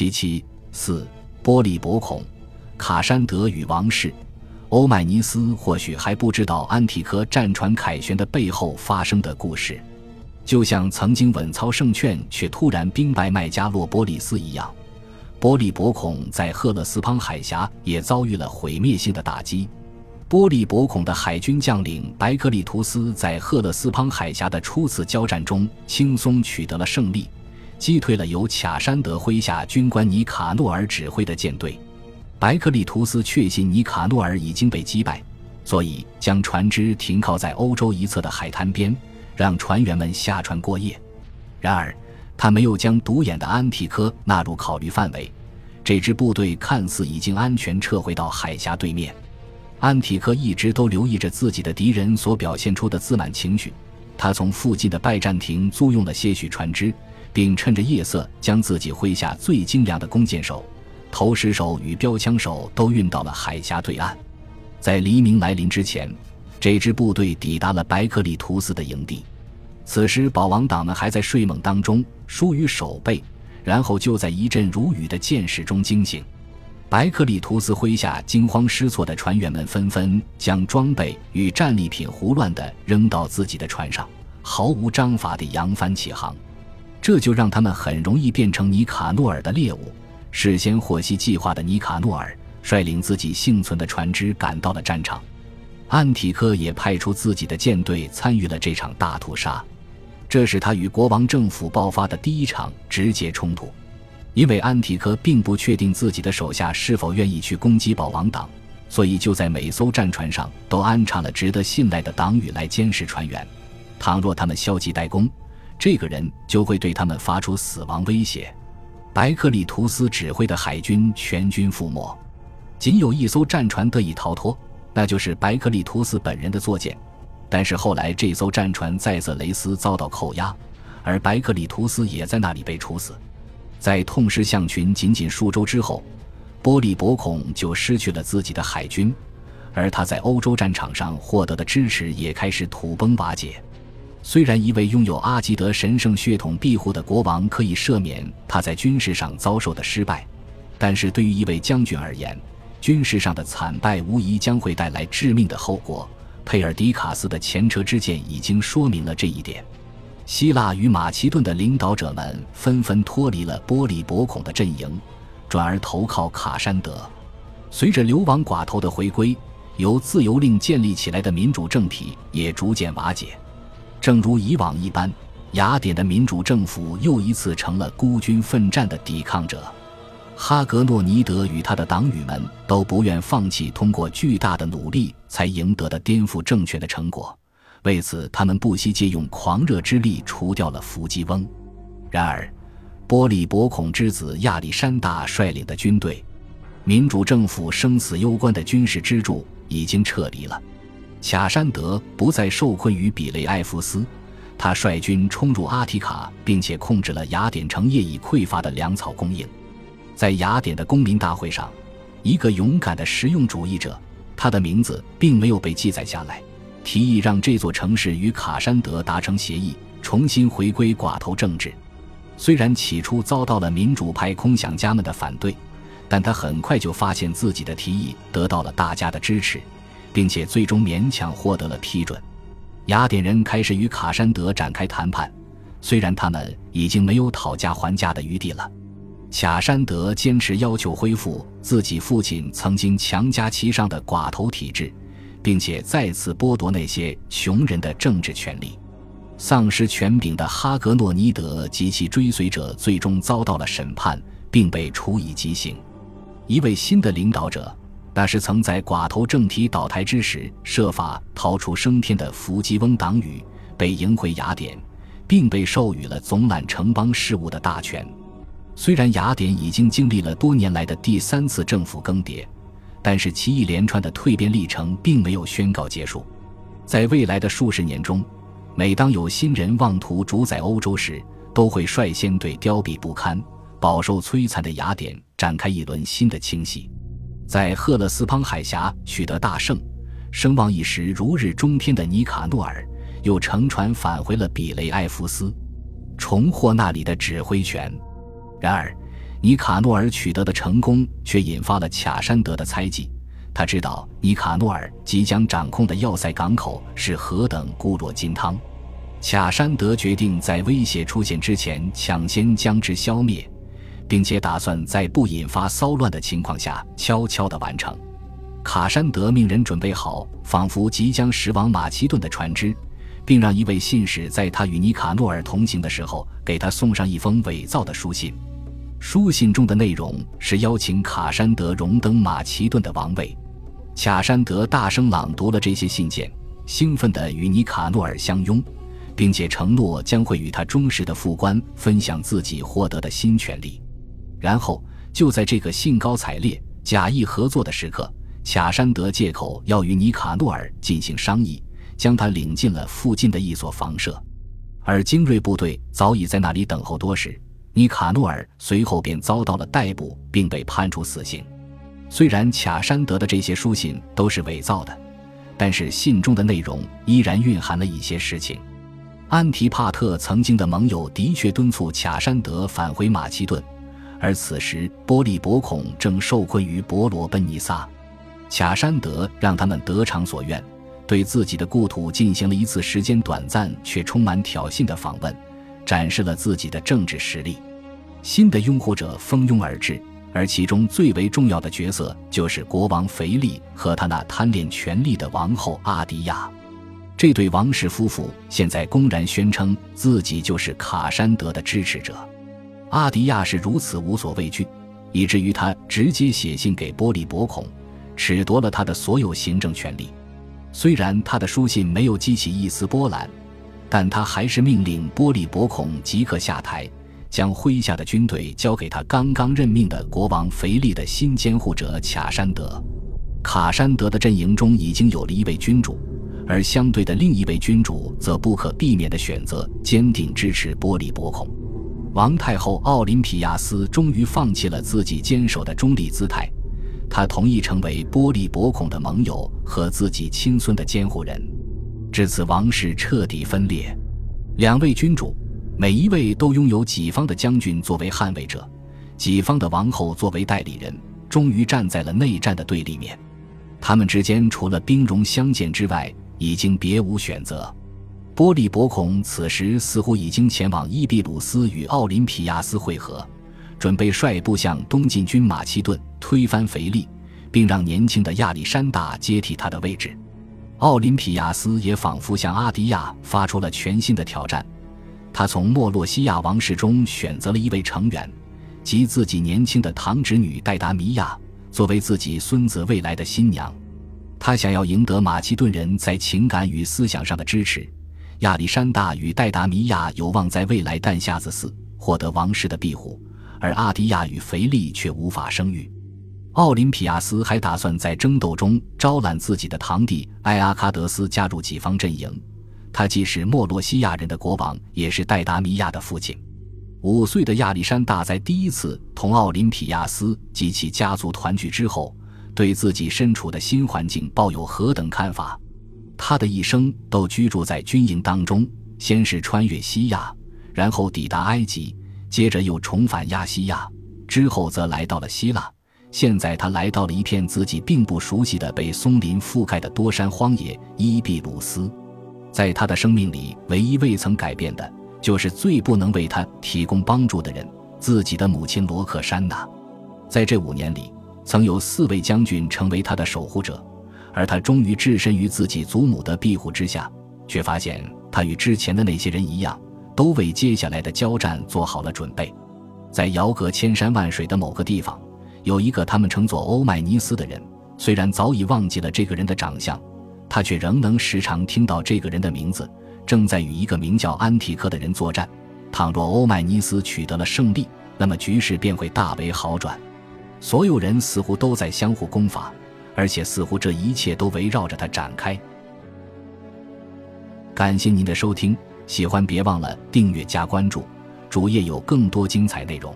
其七四波利伯孔、卡山德与王室。欧迈尼斯或许还不知道安提柯战船凯旋的背后发生的故事，就像曾经稳操胜券却突然兵败麦加洛波利斯一样，波利伯孔在赫勒斯滂海峡也遭遇了毁灭性的打击。波利伯孔的海军将领白克利图斯在赫勒斯滂海峡的初次交战中轻松取得了胜利，击退了由卡山德麾下军官尼卡诺尔指挥的舰队。白克利图斯确信尼卡诺尔已经被击败，所以将船只停靠在欧洲一侧的海滩边，让船员们下船过夜。然而，他没有将独眼的安提科纳入考虑范围。这支部队看似已经安全撤回到海峡对面，安提科一直都留意着自己的敌人所表现出的自满情绪。他从附近的拜占庭租用了些许船只，并趁着夜色将自己麾下最精良的弓箭手。投石手与标枪手都运到了海峡对岸，在黎明来临之前，这支部队抵达了白克利图斯的营地。此时，保王党们还在睡梦当中，疏于守备，然后就在一阵如雨的箭矢中惊醒。白克里图斯麾下惊慌失措的船员们纷纷将装备与战利品胡乱地扔到自己的船上，毫无章法地扬帆起航，这就让他们很容易变成尼卡诺尔的猎物。事先获悉计划的尼卡诺尔率领自己幸存的船只赶到了战场，安提柯也派出自己的舰队参与了这场大屠杀。这是他与国王政府爆发的第一场直接冲突，因为安提柯并不确定自己的手下是否愿意去攻击保王党，所以就在每艘战船上都安插了值得信赖的党羽来监视船员。倘若他们消极怠工，这个人就会对他们发出死亡威胁。白克里图斯指挥的海军全军覆没，仅有一艘战船得以逃脱，那就是白克里图斯本人的坐舰。但是后来这艘战船在色雷斯遭到扣押，而白克里图斯也在那里被处死。在痛失象群仅仅数周之后，波利伯孔就失去了自己的海军，而他在欧洲战场上获得的支持也开始土崩瓦解。虽然一位拥有阿基德神圣血统庇护的国王可以赦免他在军事上遭受的失败，但是对于一位将军而言，军事上的惨败无疑将会带来致命的后果。佩尔迪卡斯的前车之鉴已经说明了这一点。希腊与马其顿的领导者们纷纷脱离了波利伯孔的阵营，转而投靠卡山德。随着流亡寡头的回归，由自由令建立起来的民主政体也逐渐瓦解。正如以往一般，雅典的民主政府又一次成了孤军奋战的抵抗者。哈格诺尼德与他的党羽们都不愿放弃通过巨大的努力才赢得的颠覆政权的成果，为此，他们不惜借用狂热之力除掉了伏击翁。然而，波利伯孔之子亚历山大率领的军队，民主政府生死攸关的军事支柱已经撤离了。卡山德不再受困于比雷埃夫斯，他率军冲入阿提卡，并且控制了雅典城业已匮乏的粮草供应。在雅典的公民大会上，一个勇敢的实用主义者，他的名字并没有被记载下来，提议让这座城市与卡山德达成协议，重新回归寡头政治。虽然起初遭到了民主派空想家们的反对，但他很快就发现自己的提议得到了大家的支持。并且最终勉强获得了批准，雅典人开始与卡山德展开谈判，虽然他们已经没有讨价还价的余地了。卡山德坚持要求恢复自己父亲曾经强加其上的寡头体制，并且再次剥夺那些穷人的政治权利。丧失权柄的哈格诺尼德及其追随者最终遭到了审判，并被处以极刑。一位新的领导者。那是曾在寡头政体倒台之时设法逃出升天的伏击翁党羽，被迎回雅典，并被授予了总揽城邦事务的大权。虽然雅典已经经历了多年来的第三次政府更迭，但是其一连串的蜕变历程并没有宣告结束。在未来的数十年中，每当有新人妄图主宰欧洲时，都会率先对凋敝不堪、饱受摧残的雅典展开一轮新的清洗。在赫勒斯滂海峡取得大胜、声望一时如日中天的尼卡诺尔，又乘船返回了比雷埃夫斯，重获那里的指挥权。然而，尼卡诺尔取得的成功却引发了卡山德的猜忌。他知道尼卡诺尔即将掌控的要塞港口是何等固若金汤。卡山德决定在威胁出现之前抢先将之消灭，并且打算在不引发骚乱的情况下悄悄地完成。卡山德命人准备好仿佛即将驶往马其顿的船只，并让一位信使在他与尼卡诺尔同行的时候给他送上一封伪造的书信。书信中的内容是邀请卡山德荣登马其顿的王位。卡山德大声朗读了这些信件，兴奋地与尼卡诺尔相拥。并且承诺将会与他忠实的副官分享自己获得的新权利。然后，就在这个兴高采烈、假意合作的时刻，卡山德借口要与尼卡诺尔进行商议，将他领进了附近的一所房舍。而精锐部队早已在那里等候多时。尼卡诺尔随后便遭到了逮捕，并被判处死刑。虽然卡山德的这些书信都是伪造的，但是信中的内容依然蕴含了一些实情。安提帕特曾经的盟友的确敦促卡山德返回马其顿，而此时波利伯孔正受困于伯罗奔尼撒。卡山德让他们得偿所愿，对自己的故土进行了一次时间短暂却充满挑衅的访问，展示了自己的政治实力。新的拥护者蜂拥而至，而其中最为重要的角色就是国王腓力和他那贪恋权力的王后阿迪亚。这对王室夫妇现在公然宣称自己就是卡山德的支持者。阿迪亚是如此无所畏惧，以至于他直接写信给波利伯孔，褫夺了他的所有行政权力。虽然他的书信没有激起一丝波澜，但他还是命令波利伯孔即刻下台，将麾下的军队交给他刚刚任命的国王腓力的新监护者卡山德。卡山德的阵营中已经有了一位君主。而相对的另一位君主则不可避免地选择坚定支持波利伯孔。王太后奥林匹亚斯终于放弃了自己坚守的中立姿态，她同意成为波利伯孔的盟友和自己亲孙的监护人。至此，王室彻底分裂。两位君主，每一位都拥有己方的将军作为捍卫者，己方的王后作为代理人，终于站在了内战的对立面。他们之间除了兵戎相见之外，已经别无选择，波利伯孔此时似乎已经前往伊比鲁斯与奥林匹亚斯会合，准备率部向东进军马其顿，推翻腓力，并让年轻的亚历山大接替他的位置。奥林匹亚斯也仿佛向阿迪亚发出了全新的挑战，他从莫洛西亚王室中选择了一位成员，即自己年轻的堂侄女戴达米亚，作为自己孙子未来的新娘。他想要赢得马其顿人在情感与思想上的支持，亚历山大与戴达米亚有望在未来诞下子嗣，获得王室的庇护，而阿迪亚与腓力却无法生育。奥林匹亚斯还打算在争斗中招揽自己的堂弟埃阿喀德斯加入己方阵营，他既是莫洛西亚人的国王，也是戴达米亚的父亲。五岁的亚历山大在第一次同奥林匹亚斯及其家族团聚之后。对自己身处的新环境抱有何等看法？他的一生都居住在军营当中，先是穿越西亚，然后抵达埃及，接着又重返亚细亚，之后则来到了希腊。现在他来到了一片自己并不熟悉的被松林覆盖的多山荒野——伊比鲁斯。在他的生命里，唯一未曾改变的，就是最不能为他提供帮助的人——自己的母亲罗克珊娜。在这五年里。曾有四位将军成为他的守护者，而他终于置身于自己祖母的庇护之下，却发现他与之前的那些人一样，都为接下来的交战做好了准备。在遥隔千山万水的某个地方，有一个他们称作欧迈尼斯的人。虽然早已忘记了这个人的长相，他却仍能时常听到这个人的名字。正在与一个名叫安提克的人作战。倘若欧迈尼斯取得了胜利，那么局势便会大为好转。所有人似乎都在相互攻伐，而且似乎这一切都围绕着他展开。感谢您的收听，喜欢别忘了订阅加关注，主页有更多精彩内容。